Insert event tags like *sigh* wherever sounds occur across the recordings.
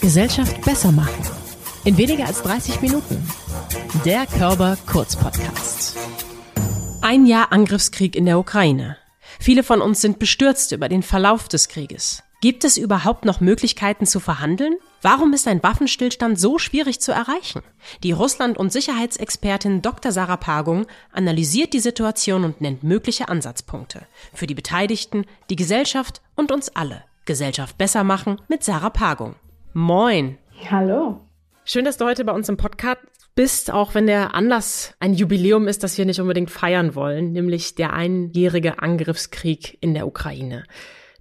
Gesellschaft besser machen. In weniger als 30 Minuten. Der Körper Kurz Podcast. Ein Jahr Angriffskrieg in der Ukraine. Viele von uns sind bestürzt über den Verlauf des Krieges. Gibt es überhaupt noch Möglichkeiten zu verhandeln? Warum ist ein Waffenstillstand so schwierig zu erreichen? Die Russland- und Sicherheitsexpertin Dr. Sarah Pagung analysiert die Situation und nennt mögliche Ansatzpunkte. Für die Beteiligten, die Gesellschaft und uns alle. Gesellschaft besser machen mit Sarah Pagung. Moin. Hallo. Schön, dass du heute bei uns im Podcast bist, auch wenn der Anlass ein Jubiläum ist, das wir nicht unbedingt feiern wollen, nämlich der einjährige Angriffskrieg in der Ukraine.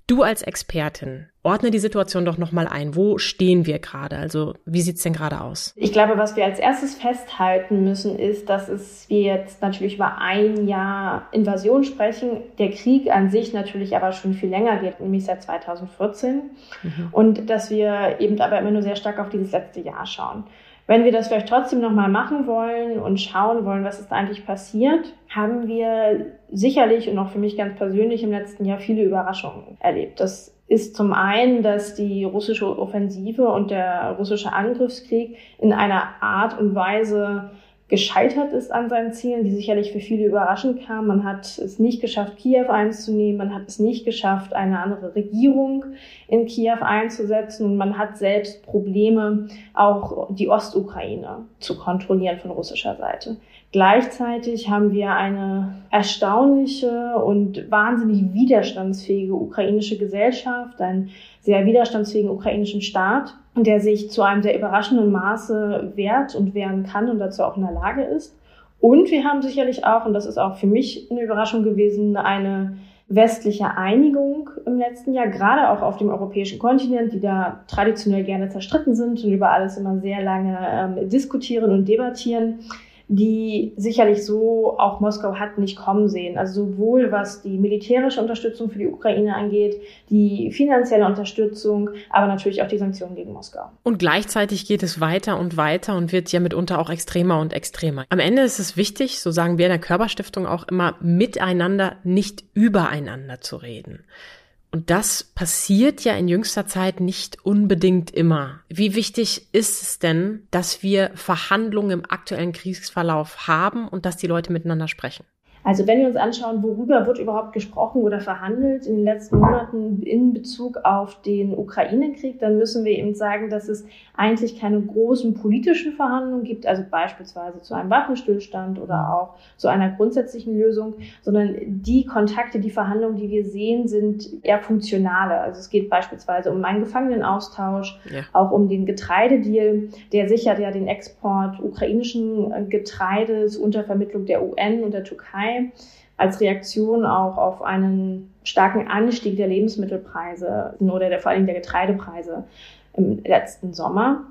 Du als Expertin, ordne die Situation doch nochmal ein. Wo stehen wir gerade? Also wie sieht's denn gerade aus? Ich glaube, was wir als erstes festhalten müssen, ist, dass es wir jetzt natürlich über ein Jahr Invasion sprechen. Der Krieg an sich natürlich aber schon viel länger geht, nämlich seit 2014. Mhm. Und dass wir eben aber immer nur sehr stark auf dieses letzte Jahr schauen. Wenn wir das vielleicht trotzdem nochmal machen wollen und schauen wollen, was ist da eigentlich passiert, haben wir sicherlich und auch für mich ganz persönlich im letzten Jahr viele Überraschungen erlebt. Das ist zum einen, dass die russische Offensive und der russische Angriffskrieg in einer Art und Weise gescheitert ist an seinen Zielen, die sicherlich für viele überraschend kamen. Man hat es nicht geschafft, Kiew einzunehmen, man hat es nicht geschafft, eine andere Regierung in Kiew einzusetzen und man hat selbst Probleme, auch die Ostukraine zu kontrollieren von russischer Seite. Gleichzeitig haben wir eine erstaunliche und wahnsinnig widerstandsfähige ukrainische Gesellschaft, einen sehr widerstandsfähigen ukrainischen Staat, der sich zu einem sehr überraschenden Maße wehrt und wehren kann und dazu auch in der Lage ist. Und wir haben sicherlich auch, und das ist auch für mich eine Überraschung gewesen, eine westliche Einigung im letzten Jahr, gerade auch auf dem europäischen Kontinent, die da traditionell gerne zerstritten sind und über alles immer sehr lange ähm, diskutieren und debattieren die sicherlich so auch Moskau hat nicht kommen sehen. Also sowohl was die militärische Unterstützung für die Ukraine angeht, die finanzielle Unterstützung, aber natürlich auch die Sanktionen gegen Moskau. Und gleichzeitig geht es weiter und weiter und wird ja mitunter auch extremer und extremer. Am Ende ist es wichtig, so sagen wir in der Körperstiftung auch immer, miteinander, nicht übereinander zu reden. Und das passiert ja in jüngster Zeit nicht unbedingt immer. Wie wichtig ist es denn, dass wir Verhandlungen im aktuellen Kriegsverlauf haben und dass die Leute miteinander sprechen? Also wenn wir uns anschauen, worüber wird überhaupt gesprochen oder verhandelt in den letzten Monaten in Bezug auf den Ukraine-Krieg, dann müssen wir eben sagen, dass es eigentlich keine großen politischen Verhandlungen gibt, also beispielsweise zu einem Waffenstillstand oder auch zu einer grundsätzlichen Lösung, sondern die Kontakte, die Verhandlungen, die wir sehen, sind eher funktionale. Also es geht beispielsweise um einen Gefangenenaustausch, ja. auch um den Getreidedeal, der sichert ja den Export ukrainischen Getreides unter Vermittlung der UN und der Türkei als Reaktion auch auf einen starken Anstieg der Lebensmittelpreise oder der, vor allem der Getreidepreise im letzten Sommer.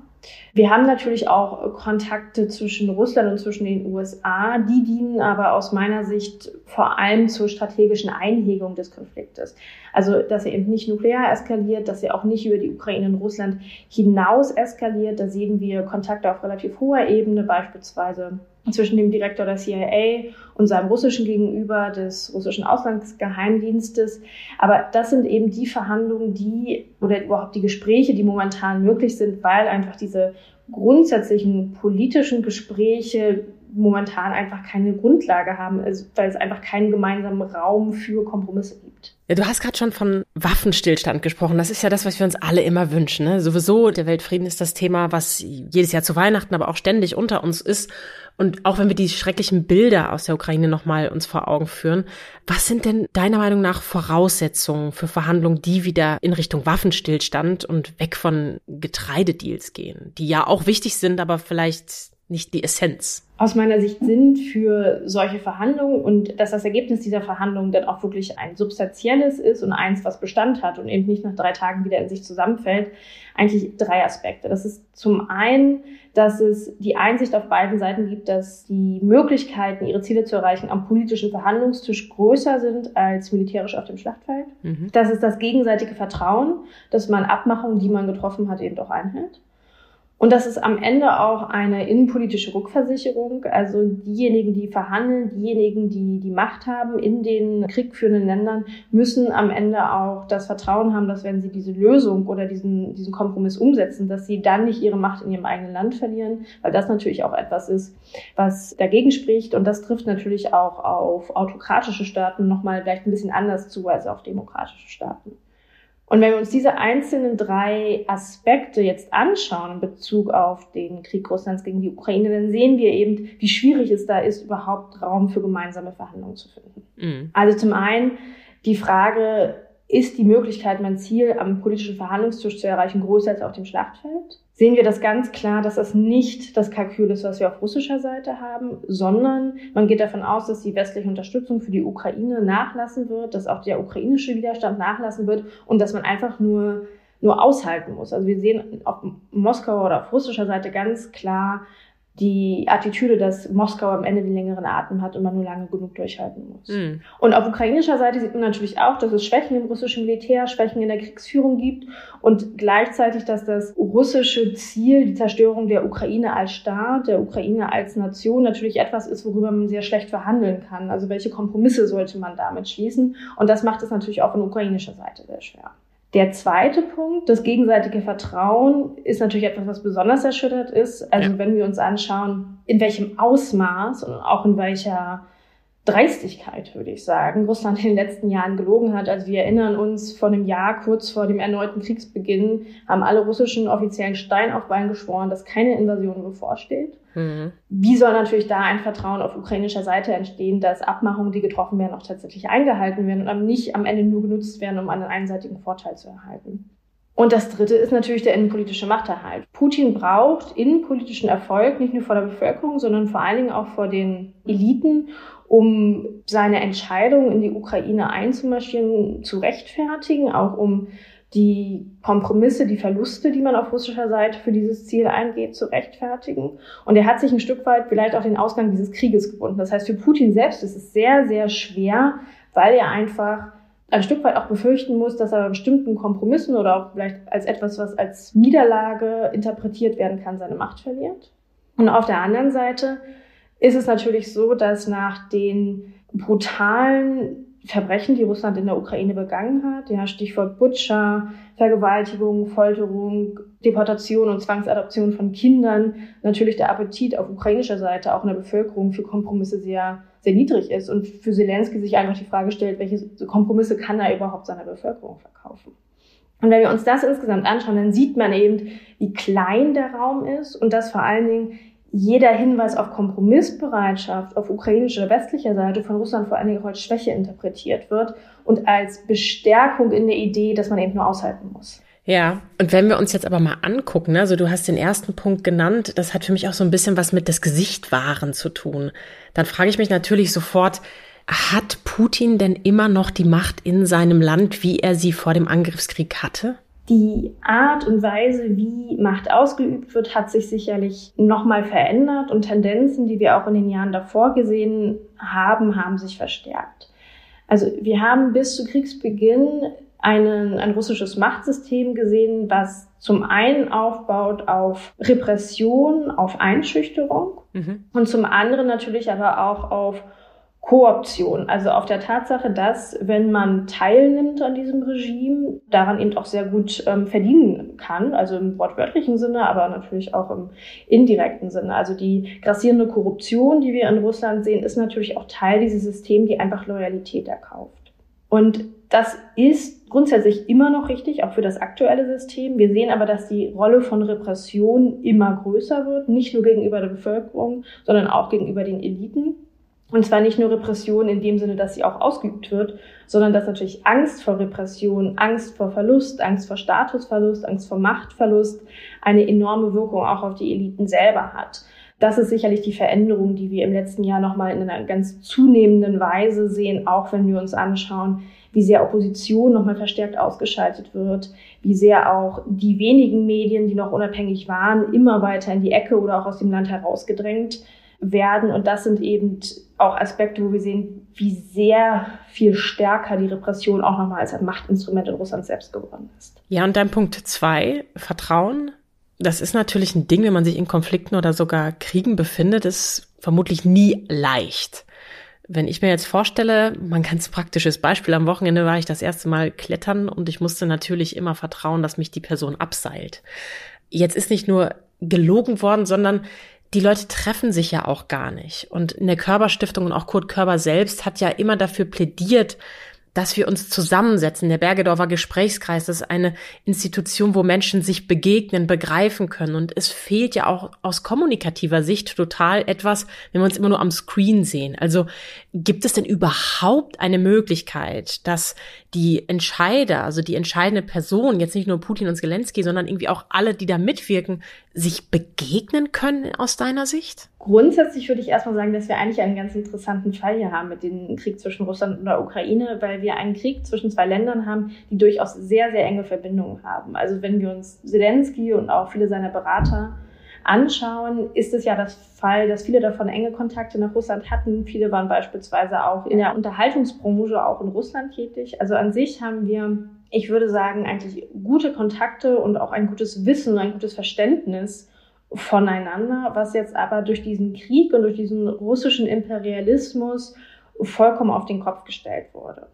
Wir haben natürlich auch Kontakte zwischen Russland und zwischen den USA. Die dienen aber aus meiner Sicht vor allem zur strategischen Einhegung des Konfliktes. Also, dass er eben nicht nuklear eskaliert, dass er auch nicht über die Ukraine und Russland hinaus eskaliert. Da sehen wir Kontakte auf relativ hoher Ebene, beispielsweise zwischen dem Direktor der CIA und seinem russischen Gegenüber des russischen Auslandsgeheimdienstes. Aber das sind eben die Verhandlungen, die oder überhaupt die Gespräche, die momentan möglich sind, weil einfach diese grundsätzlichen politischen Gespräche momentan einfach keine Grundlage haben, also weil es einfach keinen gemeinsamen Raum für Kompromisse gibt. Ja, du hast gerade schon von Waffenstillstand gesprochen. Das ist ja das, was wir uns alle immer wünschen. Ne? Sowieso, der Weltfrieden ist das Thema, was jedes Jahr zu Weihnachten, aber auch ständig unter uns ist. Und auch wenn wir die schrecklichen Bilder aus der Ukraine nochmal uns vor Augen führen, was sind denn deiner Meinung nach Voraussetzungen für Verhandlungen, die wieder in Richtung Waffenstillstand und weg von Getreidedeals gehen, die ja auch wichtig sind, aber vielleicht nicht die Essenz? aus meiner Sicht sind für solche Verhandlungen und dass das Ergebnis dieser Verhandlungen dann auch wirklich ein substanzielles ist und eins, was Bestand hat und eben nicht nach drei Tagen wieder in sich zusammenfällt, eigentlich drei Aspekte. Das ist zum einen, dass es die Einsicht auf beiden Seiten gibt, dass die Möglichkeiten, ihre Ziele zu erreichen, am politischen Verhandlungstisch größer sind als militärisch auf dem Schlachtfeld. Mhm. Das ist das gegenseitige Vertrauen, dass man Abmachungen, die man getroffen hat, eben auch einhält. Und das ist am Ende auch eine innenpolitische Rückversicherung. Also diejenigen, die verhandeln, diejenigen, die die Macht haben in den kriegführenden Ländern, müssen am Ende auch das Vertrauen haben, dass wenn sie diese Lösung oder diesen, diesen Kompromiss umsetzen, dass sie dann nicht ihre Macht in ihrem eigenen Land verlieren, weil das natürlich auch etwas ist, was dagegen spricht. Und das trifft natürlich auch auf autokratische Staaten nochmal vielleicht ein bisschen anders zu als auf demokratische Staaten. Und wenn wir uns diese einzelnen drei Aspekte jetzt anschauen in Bezug auf den Krieg Russlands gegen die Ukraine, dann sehen wir eben, wie schwierig es da ist, überhaupt Raum für gemeinsame Verhandlungen zu finden. Mhm. Also zum einen die Frage, ist die Möglichkeit, mein Ziel am politischen Verhandlungstisch zu erreichen, größer als auf dem Schlachtfeld? Sehen wir das ganz klar, dass das nicht das Kalkül ist, was wir auf russischer Seite haben, sondern man geht davon aus, dass die westliche Unterstützung für die Ukraine nachlassen wird, dass auch der ukrainische Widerstand nachlassen wird und dass man einfach nur nur aushalten muss. Also wir sehen auf Moskauer oder auf russischer Seite ganz klar die Attitüde, dass Moskau am Ende den längeren Atem hat und man nur lange genug durchhalten muss. Mhm. Und auf ukrainischer Seite sieht man natürlich auch, dass es Schwächen im russischen Militär, Schwächen in der Kriegsführung gibt und gleichzeitig, dass das russische Ziel, die Zerstörung der Ukraine als Staat, der Ukraine als Nation natürlich etwas ist, worüber man sehr schlecht verhandeln kann. Also welche Kompromisse sollte man damit schließen? Und das macht es natürlich auch von ukrainischer Seite sehr schwer. Der zweite Punkt, das gegenseitige Vertrauen, ist natürlich etwas, was besonders erschüttert ist. Also ja. wenn wir uns anschauen, in welchem Ausmaß und auch in welcher Dreistigkeit, würde ich sagen, Russland in den letzten Jahren gelogen hat. Also wir erinnern uns, vor einem Jahr, kurz vor dem erneuten Kriegsbeginn, haben alle russischen Offiziellen Stein auf Bein geschworen, dass keine Invasion bevorsteht. Mhm. Wie soll natürlich da ein Vertrauen auf ukrainischer Seite entstehen, dass Abmachungen, die getroffen werden, auch tatsächlich eingehalten werden und nicht am Ende nur genutzt werden, um einen einseitigen Vorteil zu erhalten? Und das Dritte ist natürlich der innenpolitische Machterhalt. Putin braucht innenpolitischen Erfolg nicht nur vor der Bevölkerung, sondern vor allen Dingen auch vor den Eliten um seine Entscheidung in die Ukraine einzumarschieren zu rechtfertigen, auch um die Kompromisse, die Verluste, die man auf russischer Seite für dieses Ziel eingeht, zu rechtfertigen. Und er hat sich ein Stück weit vielleicht auch den Ausgang dieses Krieges gebunden. Das heißt, für Putin selbst ist es sehr, sehr schwer, weil er einfach ein Stück weit auch befürchten muss, dass er bei bestimmten Kompromissen oder auch vielleicht als etwas, was als Niederlage interpretiert werden kann, seine Macht verliert. Und auf der anderen Seite ist es natürlich so, dass nach den brutalen Verbrechen, die Russland in der Ukraine begangen hat, ja, Stichwort Butcher, Vergewaltigung, Folterung, Deportation und Zwangsadoption von Kindern, natürlich der Appetit auf ukrainischer Seite auch in der Bevölkerung für Kompromisse sehr, sehr niedrig ist und für Zelensky sich einfach die Frage stellt, welche Kompromisse kann er überhaupt seiner Bevölkerung verkaufen? Und wenn wir uns das insgesamt anschauen, dann sieht man eben, wie klein der Raum ist und dass vor allen Dingen jeder Hinweis auf Kompromissbereitschaft auf ukrainischer westlicher Seite von Russland vor allen Dingen als Schwäche interpretiert wird und als Bestärkung in der Idee, dass man eben nur aushalten muss. Ja, und wenn wir uns jetzt aber mal angucken, ne, also du hast den ersten Punkt genannt, das hat für mich auch so ein bisschen was mit das Gesicht wahren zu tun. Dann frage ich mich natürlich sofort, hat Putin denn immer noch die Macht in seinem Land, wie er sie vor dem Angriffskrieg hatte? Die Art und Weise, wie Macht ausgeübt wird, hat sich sicherlich nochmal verändert und Tendenzen, die wir auch in den Jahren davor gesehen haben, haben sich verstärkt. Also wir haben bis zu Kriegsbeginn einen, ein russisches Machtsystem gesehen, was zum einen aufbaut auf Repression, auf Einschüchterung mhm. und zum anderen natürlich aber auch auf Kooption, also auf der Tatsache, dass wenn man teilnimmt an diesem Regime, daran eben auch sehr gut ähm, verdienen kann, also im wortwörtlichen Sinne, aber natürlich auch im indirekten Sinne. Also die grassierende Korruption, die wir in Russland sehen, ist natürlich auch Teil dieses Systems, die einfach Loyalität erkauft. Und das ist grundsätzlich immer noch richtig, auch für das aktuelle System. Wir sehen aber, dass die Rolle von Repression immer größer wird, nicht nur gegenüber der Bevölkerung, sondern auch gegenüber den Eliten. Und zwar nicht nur Repression in dem Sinne, dass sie auch ausgeübt wird, sondern dass natürlich Angst vor Repression, Angst vor Verlust, Angst vor Statusverlust, Angst vor Machtverlust eine enorme Wirkung auch auf die Eliten selber hat. Das ist sicherlich die Veränderung, die wir im letzten Jahr nochmal in einer ganz zunehmenden Weise sehen, auch wenn wir uns anschauen, wie sehr Opposition nochmal verstärkt ausgeschaltet wird, wie sehr auch die wenigen Medien, die noch unabhängig waren, immer weiter in die Ecke oder auch aus dem Land herausgedrängt werden. Und das sind eben auch Aspekte, wo wir sehen, wie sehr viel stärker die Repression auch nochmal als ein Machtinstrument in Russland selbst geworden ist. Ja, und dann Punkt zwei, Vertrauen. das ist natürlich ein Ding, wenn man sich in Konflikten oder sogar Kriegen befindet, ist vermutlich nie leicht. Wenn ich mir jetzt vorstelle, man ganz praktisches Beispiel, am Wochenende war ich das erste Mal klettern und ich musste natürlich immer vertrauen, dass mich die Person abseilt. Jetzt ist nicht nur gelogen worden, sondern die Leute treffen sich ja auch gar nicht. Und in der Körperstiftung und auch Kurt Körber selbst hat ja immer dafür plädiert, dass wir uns zusammensetzen. Der Bergedorfer Gesprächskreis ist eine Institution, wo Menschen sich begegnen, begreifen können. Und es fehlt ja auch aus kommunikativer Sicht total etwas, wenn wir uns immer nur am Screen sehen. Also gibt es denn überhaupt eine Möglichkeit, dass die Entscheider, also die entscheidende Person, jetzt nicht nur Putin und Zelensky, sondern irgendwie auch alle, die da mitwirken, sich begegnen können aus deiner Sicht? Grundsätzlich würde ich erstmal sagen, dass wir eigentlich einen ganz interessanten Fall hier haben mit dem Krieg zwischen Russland und der Ukraine, weil wir einen Krieg zwischen zwei Ländern haben, die durchaus sehr, sehr enge Verbindungen haben. Also wenn wir uns Zelensky und auch viele seiner Berater anschauen, ist es ja das Fall, dass viele davon enge Kontakte nach Russland hatten. Viele waren beispielsweise auch in der Unterhaltungsbranche auch in Russland tätig. Also an sich haben wir, ich würde sagen, eigentlich gute Kontakte und auch ein gutes Wissen, ein gutes Verständnis voneinander, was jetzt aber durch diesen Krieg und durch diesen russischen Imperialismus vollkommen auf den Kopf gestellt wurde.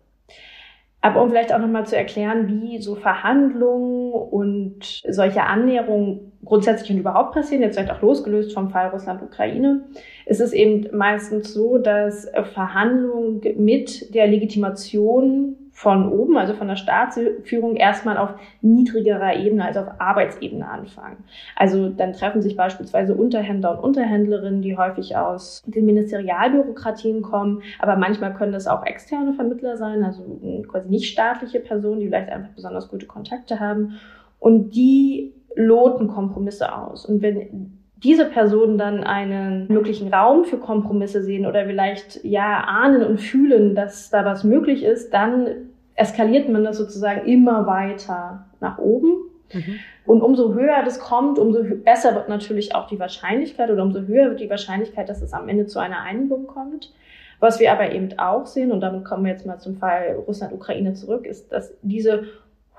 Aber um vielleicht auch nochmal zu erklären, wie so Verhandlungen und solche Annäherungen grundsätzlich und überhaupt passieren, jetzt vielleicht auch losgelöst vom Fall Russland-Ukraine, ist es eben meistens so, dass Verhandlungen mit der Legitimation von oben, also von der Staatsführung, erstmal auf niedrigerer Ebene, also auf Arbeitsebene anfangen. Also dann treffen sich beispielsweise Unterhändler und Unterhändlerinnen, die häufig aus den Ministerialbürokratien kommen, aber manchmal können das auch externe Vermittler sein, also quasi nicht staatliche Personen, die vielleicht einfach besonders gute Kontakte haben. Und die loten Kompromisse aus. Und wenn diese Personen dann einen möglichen Raum für Kompromisse sehen oder vielleicht ja ahnen und fühlen, dass da was möglich ist, dann eskaliert man das sozusagen immer weiter nach oben. Mhm. Und umso höher das kommt, umso besser wird natürlich auch die Wahrscheinlichkeit oder umso höher wird die Wahrscheinlichkeit, dass es am Ende zu einer Einigung kommt. Was wir aber eben auch sehen, und damit kommen wir jetzt mal zum Fall Russland-Ukraine zurück, ist, dass diese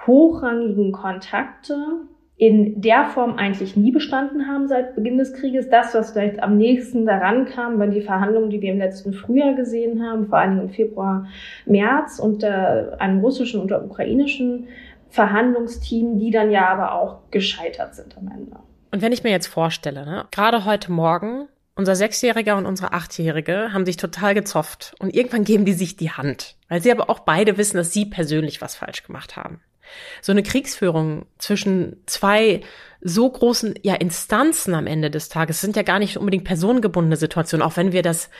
hochrangigen Kontakte in der Form eigentlich nie bestanden haben seit Beginn des Krieges. Das, was vielleicht am nächsten daran kam, waren die Verhandlungen, die wir im letzten Frühjahr gesehen haben, vor allem im Februar, März unter einem russischen und ukrainischen Verhandlungsteam, die dann ja aber auch gescheitert sind am Ende. Und wenn ich mir jetzt vorstelle, ne, gerade heute Morgen, unser Sechsjähriger und unsere Achtjährige haben sich total gezofft und irgendwann geben die sich die Hand, weil sie aber auch beide wissen, dass sie persönlich was falsch gemacht haben. So eine Kriegsführung zwischen zwei so großen ja, Instanzen am Ende des Tages sind ja gar nicht unbedingt personengebundene Situationen, auch wenn wir das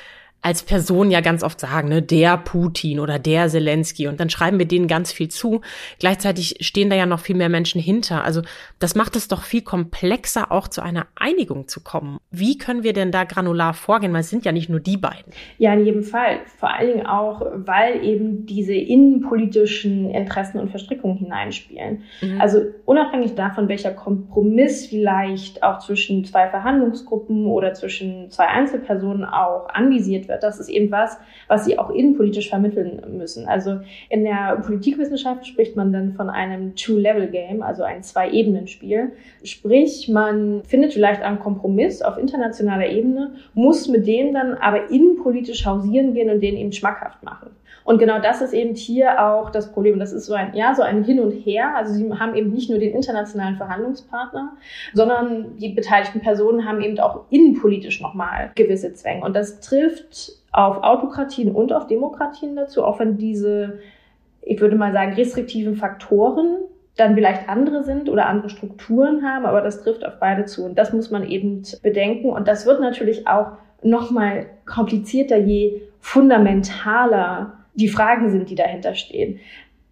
als Person ja ganz oft sagen, ne, der Putin oder der Zelensky und dann schreiben wir denen ganz viel zu. Gleichzeitig stehen da ja noch viel mehr Menschen hinter. Also das macht es doch viel komplexer, auch zu einer Einigung zu kommen. Wie können wir denn da granular vorgehen? Weil es sind ja nicht nur die beiden. Ja, in jedem Fall. Vor allen Dingen auch, weil eben diese innenpolitischen Interessen und Verstrickungen hineinspielen. Mhm. Also unabhängig davon, welcher Kompromiss vielleicht auch zwischen zwei Verhandlungsgruppen oder zwischen zwei Einzelpersonen auch anvisiert wird, wird. Das ist eben was, was sie auch innenpolitisch vermitteln müssen. Also in der Politikwissenschaft spricht man dann von einem Two-Level-Game, also ein Zwei-Ebenen-Spiel. Sprich, man findet vielleicht einen Kompromiss auf internationaler Ebene, muss mit dem dann aber innenpolitisch hausieren gehen und den eben schmackhaft machen. Und genau das ist eben hier auch das Problem. Das ist so ein, ja, so ein Hin und Her. Also sie haben eben nicht nur den internationalen Verhandlungspartner, sondern die beteiligten Personen haben eben auch innenpolitisch nochmal gewisse Zwänge. Und das trifft auf Autokratien und auf Demokratien dazu, auch wenn diese, ich würde mal sagen, restriktiven Faktoren dann vielleicht andere sind oder andere Strukturen haben, aber das trifft auf beide zu. Und das muss man eben bedenken. Und das wird natürlich auch nochmal komplizierter, je fundamentaler die Fragen sind, die dahinter stehen.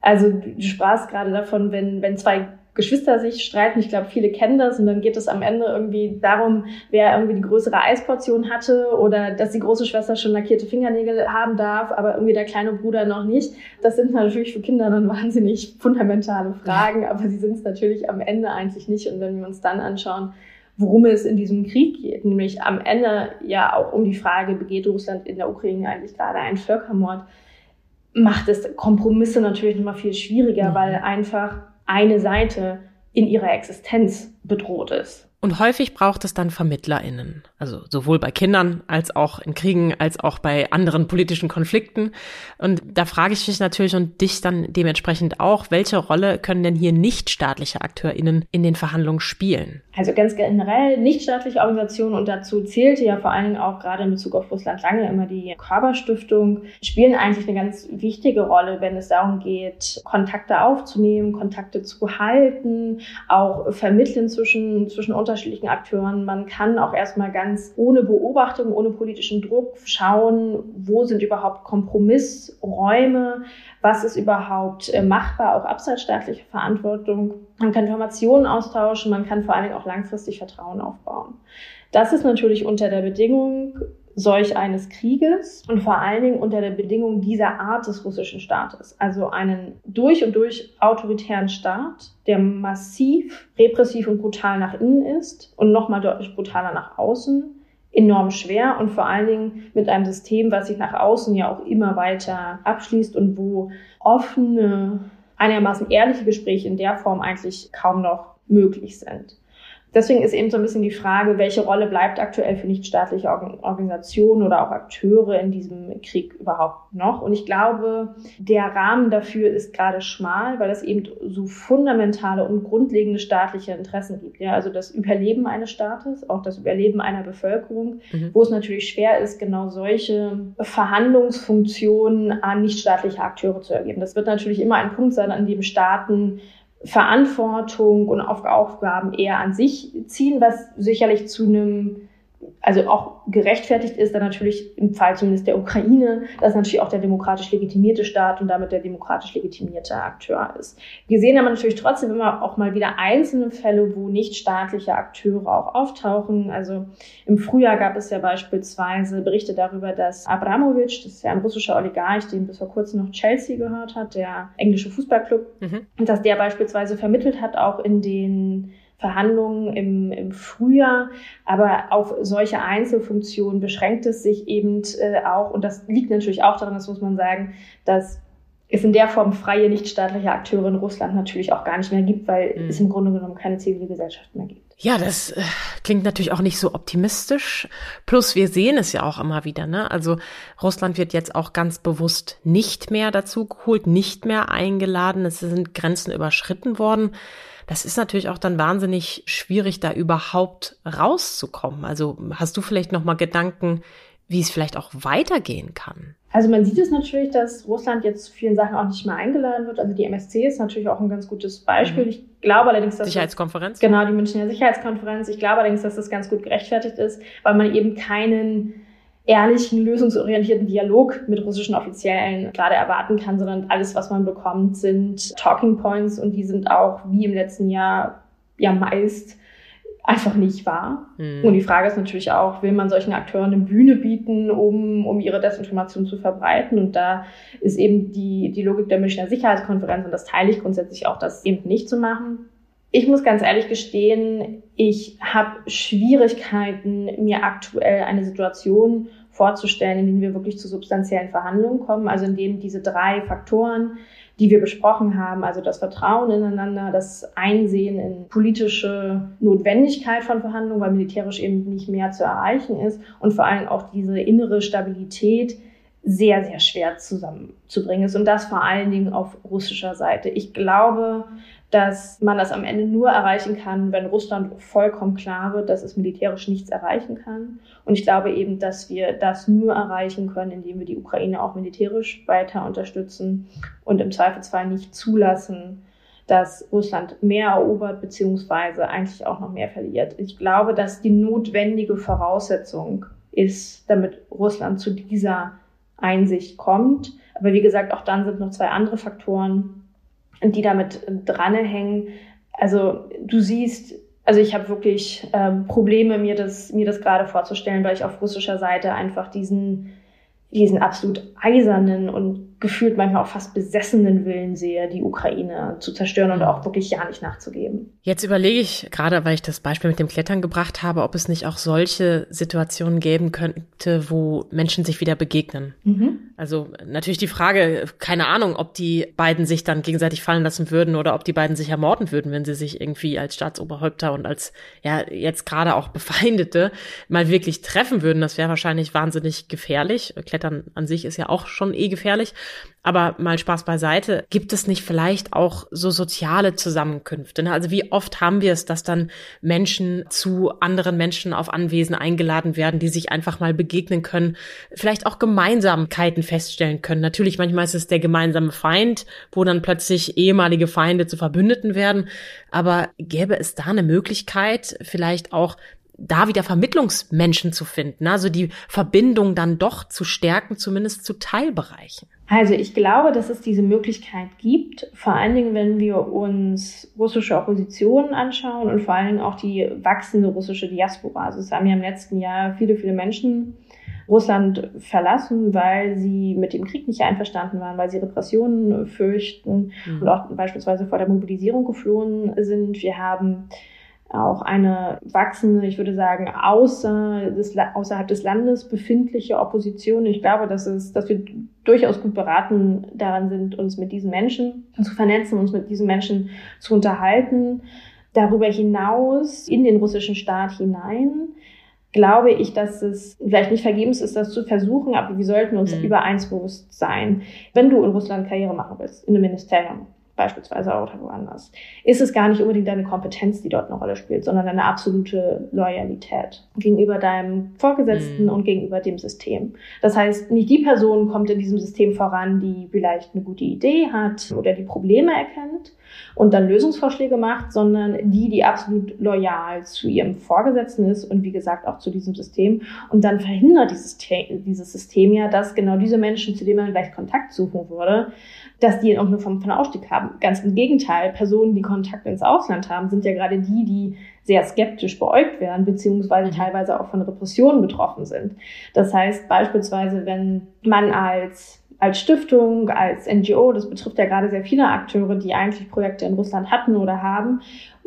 Also du sprachst gerade davon, wenn, wenn zwei Geschwister sich streiten, ich glaube, viele kennen das und dann geht es am Ende irgendwie darum, wer irgendwie die größere Eisportion hatte oder dass die große Schwester schon lackierte Fingernägel haben darf, aber irgendwie der kleine Bruder noch nicht. Das sind natürlich für Kinder dann wahnsinnig fundamentale Fragen, aber sie sind es natürlich am Ende eigentlich nicht. Und wenn wir uns dann anschauen, worum es in diesem Krieg geht, nämlich am Ende ja auch um die Frage, begeht Russland in der Ukraine eigentlich gerade einen Völkermord, macht es Kompromisse natürlich nochmal viel schwieriger, mhm. weil einfach eine Seite in ihrer Existenz bedroht ist. Und häufig braucht es dann VermittlerInnen. Also sowohl bei Kindern als auch in Kriegen, als auch bei anderen politischen Konflikten. Und da frage ich mich natürlich und dich dann dementsprechend auch, welche Rolle können denn hier nichtstaatliche AkteurInnen in den Verhandlungen spielen? Also ganz generell nichtstaatliche Organisationen und dazu zählte ja vor allen Dingen auch gerade in Bezug auf Russland lange immer die Körperstiftung, spielen eigentlich eine ganz wichtige Rolle, wenn es darum geht, Kontakte aufzunehmen, Kontakte zu halten, auch vermitteln zwischen, zwischen Akteuren. Man kann auch erstmal ganz ohne Beobachtung, ohne politischen Druck schauen, wo sind überhaupt Kompromissräume, was ist überhaupt äh, machbar, auch abseits staatlicher Verantwortung. Man kann Informationen austauschen, man kann vor allen Dingen auch langfristig Vertrauen aufbauen. Das ist natürlich unter der Bedingung solch eines Krieges und vor allen Dingen unter der Bedingung dieser Art des russischen Staates. Also einen durch und durch autoritären Staat, der massiv repressiv und brutal nach innen ist und nochmal deutlich brutaler nach außen enorm schwer und vor allen Dingen mit einem System, was sich nach außen ja auch immer weiter abschließt und wo offene, einigermaßen ehrliche Gespräche in der Form eigentlich kaum noch möglich sind. Deswegen ist eben so ein bisschen die Frage, welche Rolle bleibt aktuell für nichtstaatliche Organisationen oder auch Akteure in diesem Krieg überhaupt noch? Und ich glaube, der Rahmen dafür ist gerade schmal, weil es eben so fundamentale und grundlegende staatliche Interessen gibt. Ja, also das Überleben eines Staates, auch das Überleben einer Bevölkerung, mhm. wo es natürlich schwer ist, genau solche Verhandlungsfunktionen an nichtstaatliche Akteure zu ergeben. Das wird natürlich immer ein Punkt sein, an dem Staaten Verantwortung und Aufgaben eher an sich ziehen, was sicherlich zu einem also auch gerechtfertigt ist, dann natürlich im Fall zumindest der Ukraine, dass natürlich auch der demokratisch legitimierte Staat und damit der demokratisch legitimierte Akteur ist. Wir sehen aber natürlich trotzdem immer auch mal wieder einzelne Fälle, wo nichtstaatliche Akteure auch auftauchen. Also im Frühjahr gab es ja beispielsweise Berichte darüber, dass Abramovic, das ist ja ein russischer Oligarch, den bis vor kurzem noch Chelsea gehört hat, der englische Fußballclub, mhm. dass der beispielsweise vermittelt hat, auch in den Verhandlungen im, im Frühjahr. Aber auf solche Einzelfunktionen beschränkt es sich eben äh, auch. Und das liegt natürlich auch daran, das muss man sagen, dass es in der Form freie nichtstaatliche Akteure in Russland natürlich auch gar nicht mehr gibt, weil mhm. es im Grunde genommen keine zivile Gesellschaft mehr gibt. Ja, das äh, klingt natürlich auch nicht so optimistisch. Plus wir sehen es ja auch immer wieder, ne? Also Russland wird jetzt auch ganz bewusst nicht mehr dazu geholt, nicht mehr eingeladen. Es sind Grenzen überschritten worden das ist natürlich auch dann wahnsinnig schwierig, da überhaupt rauszukommen. Also hast du vielleicht noch mal Gedanken, wie es vielleicht auch weitergehen kann? Also man sieht es natürlich, dass Russland jetzt zu vielen Sachen auch nicht mehr eingeladen wird. Also die MSC ist natürlich auch ein ganz gutes Beispiel. Mhm. Ich glaube allerdings, dass Sicherheitskonferenz. Das, genau die Münchner Sicherheitskonferenz. Ich glaube allerdings, dass das ganz gut gerechtfertigt ist, weil man eben keinen ehrlichen, lösungsorientierten Dialog mit russischen Offiziellen gerade erwarten kann, sondern alles, was man bekommt, sind Talking Points und die sind auch wie im letzten Jahr ja meist einfach nicht wahr. Mhm. Und die Frage ist natürlich auch, will man solchen Akteuren eine Bühne bieten, um, um ihre Desinformation zu verbreiten? Und da ist eben die, die Logik der Münchner Sicherheitskonferenz, und das teile ich grundsätzlich auch, das eben nicht zu machen. Ich muss ganz ehrlich gestehen, ich habe Schwierigkeiten, mir aktuell eine Situation vorzustellen, in denen wir wirklich zu substanziellen Verhandlungen kommen, also in denen diese drei Faktoren, die wir besprochen haben, also das Vertrauen ineinander, das Einsehen in politische Notwendigkeit von Verhandlungen, weil militärisch eben nicht mehr zu erreichen ist und vor allem auch diese innere Stabilität, sehr, sehr schwer zusammenzubringen ist und das vor allen Dingen auf russischer Seite. Ich glaube, dass man das am Ende nur erreichen kann, wenn Russland vollkommen klar wird, dass es militärisch nichts erreichen kann. Und ich glaube eben, dass wir das nur erreichen können, indem wir die Ukraine auch militärisch weiter unterstützen und im Zweifelsfall nicht zulassen, dass Russland mehr erobert beziehungsweise eigentlich auch noch mehr verliert. Ich glaube, dass die notwendige Voraussetzung ist, damit Russland zu dieser Einsicht kommt. Aber wie gesagt, auch dann sind noch zwei andere Faktoren, die damit dranhängen. Also du siehst, also ich habe wirklich ähm, Probleme, mir das, mir das gerade vorzustellen, weil ich auf russischer Seite einfach diesen, diesen absolut eisernen und gefühlt manchmal auch fast besessenen Willen sehe, die Ukraine zu zerstören und auch wirklich ja nicht nachzugeben. Jetzt überlege ich, gerade weil ich das Beispiel mit dem Klettern gebracht habe, ob es nicht auch solche Situationen geben könnte, wo Menschen sich wieder begegnen. Mhm. Also natürlich die Frage, keine Ahnung, ob die beiden sich dann gegenseitig fallen lassen würden oder ob die beiden sich ermorden würden, wenn sie sich irgendwie als Staatsoberhäupter und als ja jetzt gerade auch Befeindete mal wirklich treffen würden. Das wäre wahrscheinlich wahnsinnig gefährlich. Klettern an sich ist ja auch schon eh gefährlich. Aber mal Spaß beiseite, gibt es nicht vielleicht auch so soziale Zusammenkünfte? Ne? Also wie oft haben wir es, dass dann Menschen zu anderen Menschen auf Anwesen eingeladen werden, die sich einfach mal begegnen können, vielleicht auch Gemeinsamkeiten feststellen können. Natürlich, manchmal ist es der gemeinsame Feind, wo dann plötzlich ehemalige Feinde zu Verbündeten werden. Aber gäbe es da eine Möglichkeit, vielleicht auch da wieder Vermittlungsmenschen zu finden, also die Verbindung dann doch zu stärken, zumindest zu Teilbereichen? Also ich glaube, dass es diese Möglichkeit gibt, vor allen Dingen, wenn wir uns russische Oppositionen anschauen und vor allen Dingen auch die wachsende russische Diaspora. Also es haben ja im letzten Jahr viele, viele Menschen Russland verlassen, weil sie mit dem Krieg nicht einverstanden waren, weil sie Repressionen fürchten mhm. und auch beispielsweise vor der Mobilisierung geflohen sind. Wir haben auch eine wachsende, ich würde sagen, außer des, außerhalb des Landes befindliche Opposition. Ich glaube, dass, es, dass wir durchaus gut beraten daran sind, uns mit diesen Menschen zu vernetzen, uns mit diesen Menschen zu unterhalten. Darüber hinaus in den russischen Staat hinein glaube ich, dass es vielleicht nicht vergebens ist, das zu versuchen, aber wir sollten uns mhm. über eins bewusst sein. Wenn du in Russland Karriere machen willst, in einem Ministerium, beispielsweise oder woanders, ist es gar nicht unbedingt deine Kompetenz, die dort eine Rolle spielt, sondern deine absolute Loyalität gegenüber deinem Vorgesetzten mhm. und gegenüber dem System. Das heißt, nicht die Person kommt in diesem System voran, die vielleicht eine gute Idee hat oder die Probleme erkennt und dann Lösungsvorschläge macht, sondern die, die absolut loyal zu ihrem Vorgesetzten ist und wie gesagt auch zu diesem System. Und dann verhindert dieses, dieses System ja, dass genau diese Menschen, zu denen man vielleicht Kontakt suchen würde, dass die auch nur vom, von Ausstieg haben. Ganz im Gegenteil, Personen, die Kontakt ins Ausland haben, sind ja gerade die, die sehr skeptisch beäugt werden, beziehungsweise mhm. teilweise auch von Repressionen betroffen sind. Das heißt beispielsweise, wenn man als als Stiftung, als NGO, das betrifft ja gerade sehr viele Akteure, die eigentlich Projekte in Russland hatten oder haben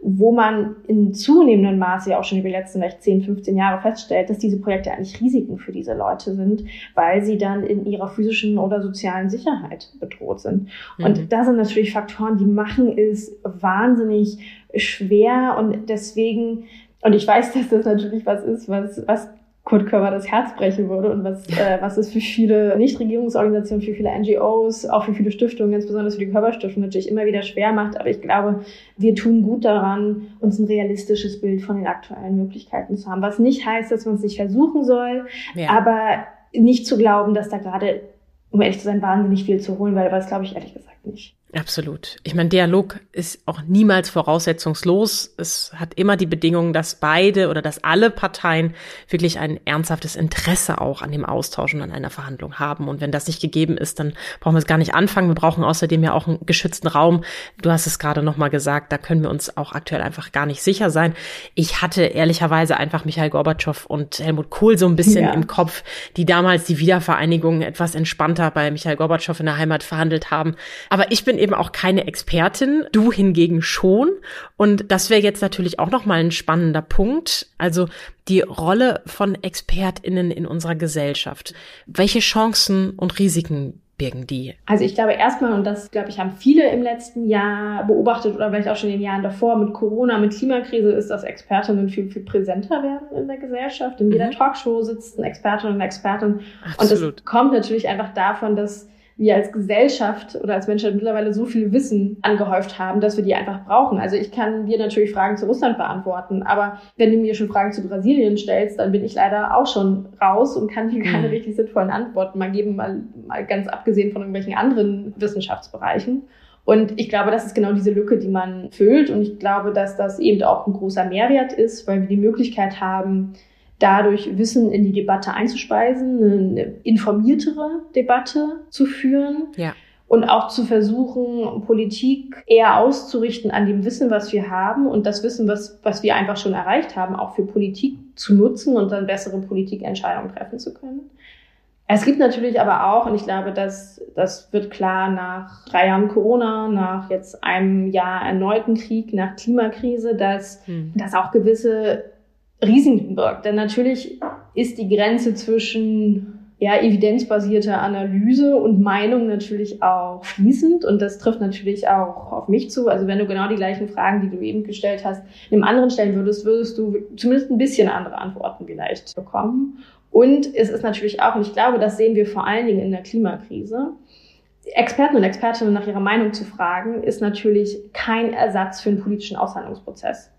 wo man in zunehmendem Maße ja auch schon über die letzten vielleicht 10, 15 Jahre feststellt, dass diese Projekte eigentlich Risiken für diese Leute sind, weil sie dann in ihrer physischen oder sozialen Sicherheit bedroht sind. Mhm. Und das sind natürlich Faktoren, die machen es wahnsinnig schwer und deswegen und ich weiß, dass das natürlich was ist, was, was Kurt Körber das Herz brechen würde und was, äh, was es für viele Nichtregierungsorganisationen, für viele NGOs, auch für viele Stiftungen, ganz besonders für die Körperstiftung natürlich immer wieder schwer macht. Aber ich glaube, wir tun gut daran, uns ein realistisches Bild von den aktuellen Möglichkeiten zu haben. Was nicht heißt, dass man es nicht versuchen soll, ja. aber nicht zu glauben, dass da gerade, um ehrlich zu sein, wahnsinnig viel zu holen, weil das glaube ich ehrlich gesagt nicht. Absolut. Ich meine, Dialog ist auch niemals voraussetzungslos. Es hat immer die Bedingung, dass beide oder dass alle Parteien wirklich ein ernsthaftes Interesse auch an dem Austausch und an einer Verhandlung haben. Und wenn das nicht gegeben ist, dann brauchen wir es gar nicht anfangen. Wir brauchen außerdem ja auch einen geschützten Raum. Du hast es gerade nochmal gesagt, da können wir uns auch aktuell einfach gar nicht sicher sein. Ich hatte ehrlicherweise einfach Michael Gorbatschow und Helmut Kohl so ein bisschen ja. im Kopf, die damals die Wiedervereinigung etwas entspannter bei Michael Gorbatschow in der Heimat verhandelt haben. Aber ich bin eben auch keine Expertin, du hingegen schon. Und das wäre jetzt natürlich auch nochmal ein spannender Punkt. Also die Rolle von ExpertInnen in unserer Gesellschaft. Welche Chancen und Risiken birgen die? Also ich glaube erstmal, und das glaube ich, haben viele im letzten Jahr beobachtet oder vielleicht auch schon in den Jahren davor mit Corona, mit Klimakrise, ist, dass Expertinnen viel, viel präsenter werden in der Gesellschaft. In jeder mhm. Talkshow sitzen Expertinnen und Experten. Absolut. Und das kommt natürlich einfach davon, dass wir als Gesellschaft oder als Menschheit mittlerweile so viel Wissen angehäuft haben, dass wir die einfach brauchen. Also ich kann dir natürlich Fragen zu Russland beantworten, aber wenn du mir schon Fragen zu Brasilien stellst, dann bin ich leider auch schon raus und kann dir keine mhm. richtig sinnvollen Antworten mal geben, mal, mal ganz abgesehen von irgendwelchen anderen Wissenschaftsbereichen. Und ich glaube, das ist genau diese Lücke, die man füllt. Und ich glaube, dass das eben auch ein großer Mehrwert ist, weil wir die Möglichkeit haben, dadurch Wissen in die Debatte einzuspeisen, eine informiertere Debatte zu führen. Ja. Und auch zu versuchen, Politik eher auszurichten an dem Wissen, was wir haben und das Wissen, was, was wir einfach schon erreicht haben, auch für Politik zu nutzen und dann bessere Politikentscheidungen treffen zu können. Es gibt natürlich aber auch, und ich glaube, das, das wird klar nach drei Jahren Corona, nach jetzt einem Jahr erneuten Krieg, nach Klimakrise, dass hm. das auch gewisse Risiken birgt. Denn natürlich ist die Grenze zwischen ja, evidenzbasierte Analyse und Meinung natürlich auch fließend und das trifft natürlich auch auf mich zu. Also wenn du genau die gleichen Fragen, die du eben gestellt hast, einem anderen stellen würdest, würdest du zumindest ein bisschen andere Antworten vielleicht bekommen. Und es ist natürlich auch, und ich glaube, das sehen wir vor allen Dingen in der Klimakrise, Experten und Expertinnen nach ihrer Meinung zu fragen, ist natürlich kein Ersatz für einen politischen Aushandlungsprozess.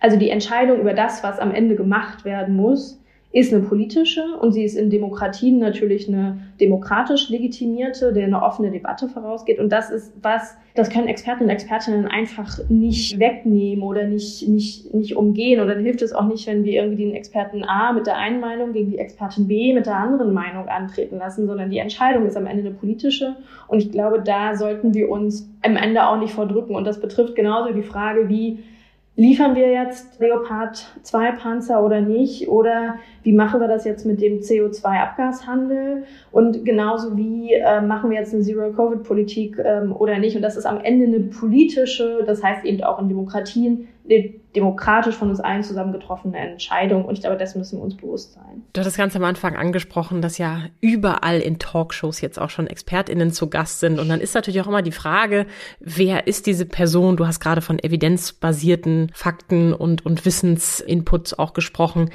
Also die Entscheidung über das, was am Ende gemacht werden muss, ist eine politische und sie ist in Demokratien natürlich eine demokratisch legitimierte, der eine offene Debatte vorausgeht. Und das ist was, das können Experten und Expertinnen einfach nicht wegnehmen oder nicht, nicht, nicht umgehen. Und dann hilft es auch nicht, wenn wir irgendwie den Experten A mit der einen Meinung gegen die Expertin B mit der anderen Meinung antreten lassen, sondern die Entscheidung ist am Ende eine politische. Und ich glaube, da sollten wir uns am Ende auch nicht vordrücken. Und das betrifft genauso die Frage, wie liefern wir jetzt Leopard 2 Panzer oder nicht? Oder wie machen wir das jetzt mit dem CO2-Abgashandel? Und genauso wie äh, machen wir jetzt eine Zero-Covid-Politik ähm, oder nicht? Und das ist am Ende eine politische, das heißt eben auch in Demokratien, demokratisch von uns allen zusammen getroffene Entscheidung. Und ich glaube, das müssen wir uns bewusst sein. Du hattest ganz am Anfang angesprochen, dass ja überall in Talkshows jetzt auch schon ExpertInnen zu Gast sind. Und dann ist natürlich auch immer die Frage, wer ist diese Person? Du hast gerade von evidenzbasierten Fakten und, und Wissensinputs auch gesprochen.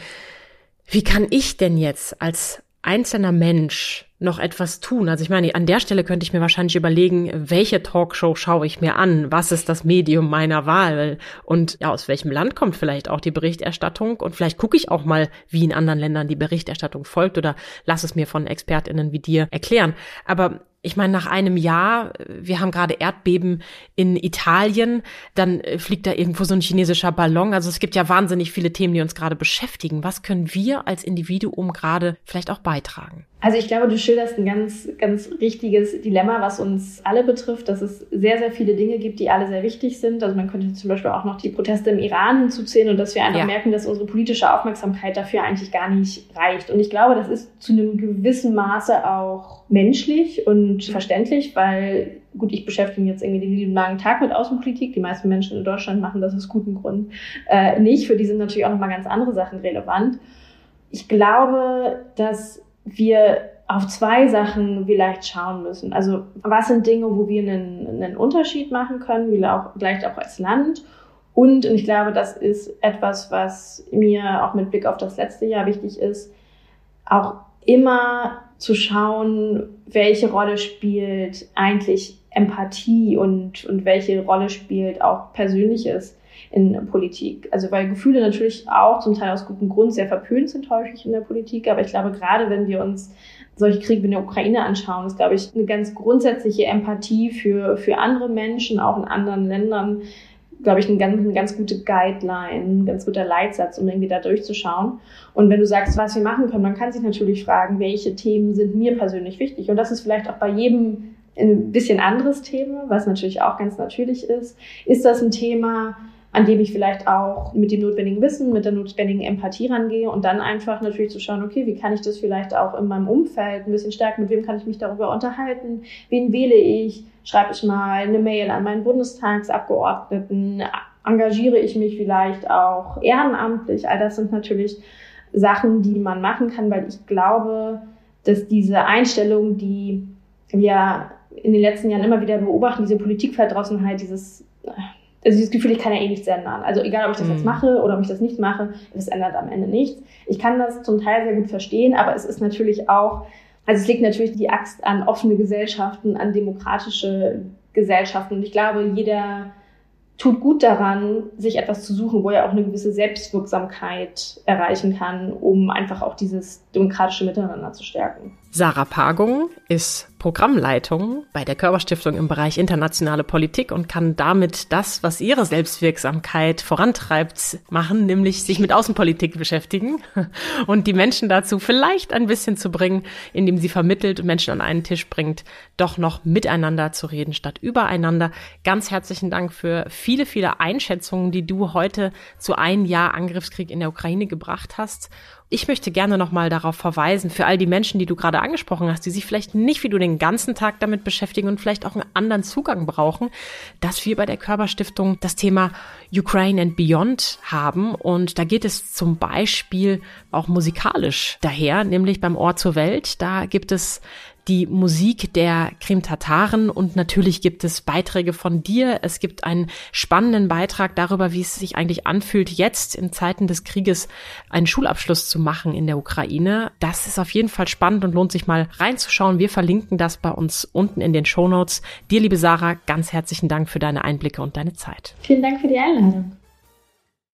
Wie kann ich denn jetzt als einzelner Mensch noch etwas tun? Also ich meine, an der Stelle könnte ich mir wahrscheinlich überlegen, welche Talkshow schaue ich mir an? Was ist das Medium meiner Wahl? Und ja, aus welchem Land kommt vielleicht auch die Berichterstattung? Und vielleicht gucke ich auch mal, wie in anderen Ländern die Berichterstattung folgt oder lass es mir von ExpertInnen wie dir erklären. Aber ich meine, nach einem Jahr, wir haben gerade Erdbeben in Italien, dann äh, fliegt da irgendwo so ein chinesischer Ballon. Also es gibt ja wahnsinnig viele Themen, die uns gerade beschäftigen. Was können wir als Individuum gerade vielleicht auch beitragen? Also ich glaube, du schilderst ein ganz, ganz richtiges Dilemma, was uns alle betrifft, dass es sehr, sehr viele Dinge gibt, die alle sehr wichtig sind. Also man könnte zum Beispiel auch noch die Proteste im Iran hinzuzählen und dass wir einfach ja. merken, dass unsere politische Aufmerksamkeit dafür eigentlich gar nicht reicht. Und ich glaube, das ist zu einem gewissen Maße auch menschlich und verständlich, weil gut, ich beschäftige mich jetzt irgendwie den lieben langen Tag mit Außenpolitik. Die meisten Menschen in Deutschland machen das aus gutem Grund äh, nicht. Für die sind natürlich auch nochmal ganz andere Sachen relevant. Ich glaube, dass wir auf zwei Sachen vielleicht schauen müssen. Also was sind Dinge, wo wir einen, einen Unterschied machen können, vielleicht auch als Land. Und, und ich glaube, das ist etwas, was mir auch mit Blick auf das letzte Jahr wichtig ist, auch immer zu schauen, welche Rolle spielt eigentlich Empathie und, und welche Rolle spielt auch Persönliches in Politik. Also weil Gefühle natürlich auch zum Teil aus gutem Grund sehr verpönt sind häufig in der Politik, aber ich glaube gerade wenn wir uns solche Kriege wie in der Ukraine anschauen, ist glaube ich eine ganz grundsätzliche Empathie für, für andere Menschen, auch in anderen Ländern, glaube ich, eine ganz, eine ganz gute Guideline, ein ganz guter Leitsatz, um irgendwie da durchzuschauen. Und wenn du sagst, was wir machen können, man kann sich natürlich fragen, welche Themen sind mir persönlich wichtig. Und das ist vielleicht auch bei jedem ein bisschen anderes Thema, was natürlich auch ganz natürlich ist. Ist das ein Thema, an dem ich vielleicht auch mit dem notwendigen Wissen, mit der notwendigen Empathie rangehe und dann einfach natürlich zu schauen, okay, wie kann ich das vielleicht auch in meinem Umfeld ein bisschen stärken, mit wem kann ich mich darüber unterhalten, wen wähle ich, schreibe ich mal eine Mail an meinen Bundestagsabgeordneten, engagiere ich mich vielleicht auch ehrenamtlich, all das sind natürlich Sachen, die man machen kann, weil ich glaube, dass diese Einstellung, die wir in den letzten Jahren immer wieder beobachten, diese Politikverdrossenheit, dieses also dieses Gefühl, ich kann ja eh nichts ändern. Also egal, ob ich das jetzt mhm. mache oder ob ich das nicht mache, es ändert am Ende nichts. Ich kann das zum Teil sehr gut verstehen, aber es ist natürlich auch, also es liegt natürlich die Axt an offene Gesellschaften, an demokratische Gesellschaften. Und ich glaube, jeder tut gut daran, sich etwas zu suchen, wo er auch eine gewisse Selbstwirksamkeit erreichen kann, um einfach auch dieses demokratische Miteinander zu stärken. Sarah Pagung ist Programmleitung bei der Körperstiftung im Bereich internationale Politik und kann damit das, was ihre Selbstwirksamkeit vorantreibt, machen, nämlich sich mit Außenpolitik beschäftigen *laughs* und die Menschen dazu vielleicht ein bisschen zu bringen, indem sie vermittelt und Menschen an einen Tisch bringt, doch noch miteinander zu reden statt übereinander. Ganz herzlichen Dank für viele, viele Einschätzungen, die du heute zu einem Jahr Angriffskrieg in der Ukraine gebracht hast Ich möchte gerne nochmal darauf verweisen, für all die Menschen, die du gerade angesprochen hast, die sich vielleicht nicht wie du den ganzen Tag damit beschäftigen und vielleicht auch einen anderen Zugang brauchen, dass wir bei der Körperstiftung das Thema Ukraine and Beyond haben. Und da geht es zum Beispiel auch musikalisch daher, nämlich beim Ohr zur Welt. Da gibt es die Musik der Krim-Tataren und natürlich gibt es Beiträge von dir. Es gibt einen spannenden Beitrag darüber, wie es sich eigentlich anfühlt, jetzt in Zeiten des Krieges einen Schulabschluss zu machen in der Ukraine. Das ist auf jeden Fall spannend und lohnt sich mal reinzuschauen. Wir verlinken das bei uns unten in den Show Notes. Dir, liebe Sarah, ganz herzlichen Dank für deine Einblicke und deine Zeit. Vielen Dank für die Einladung.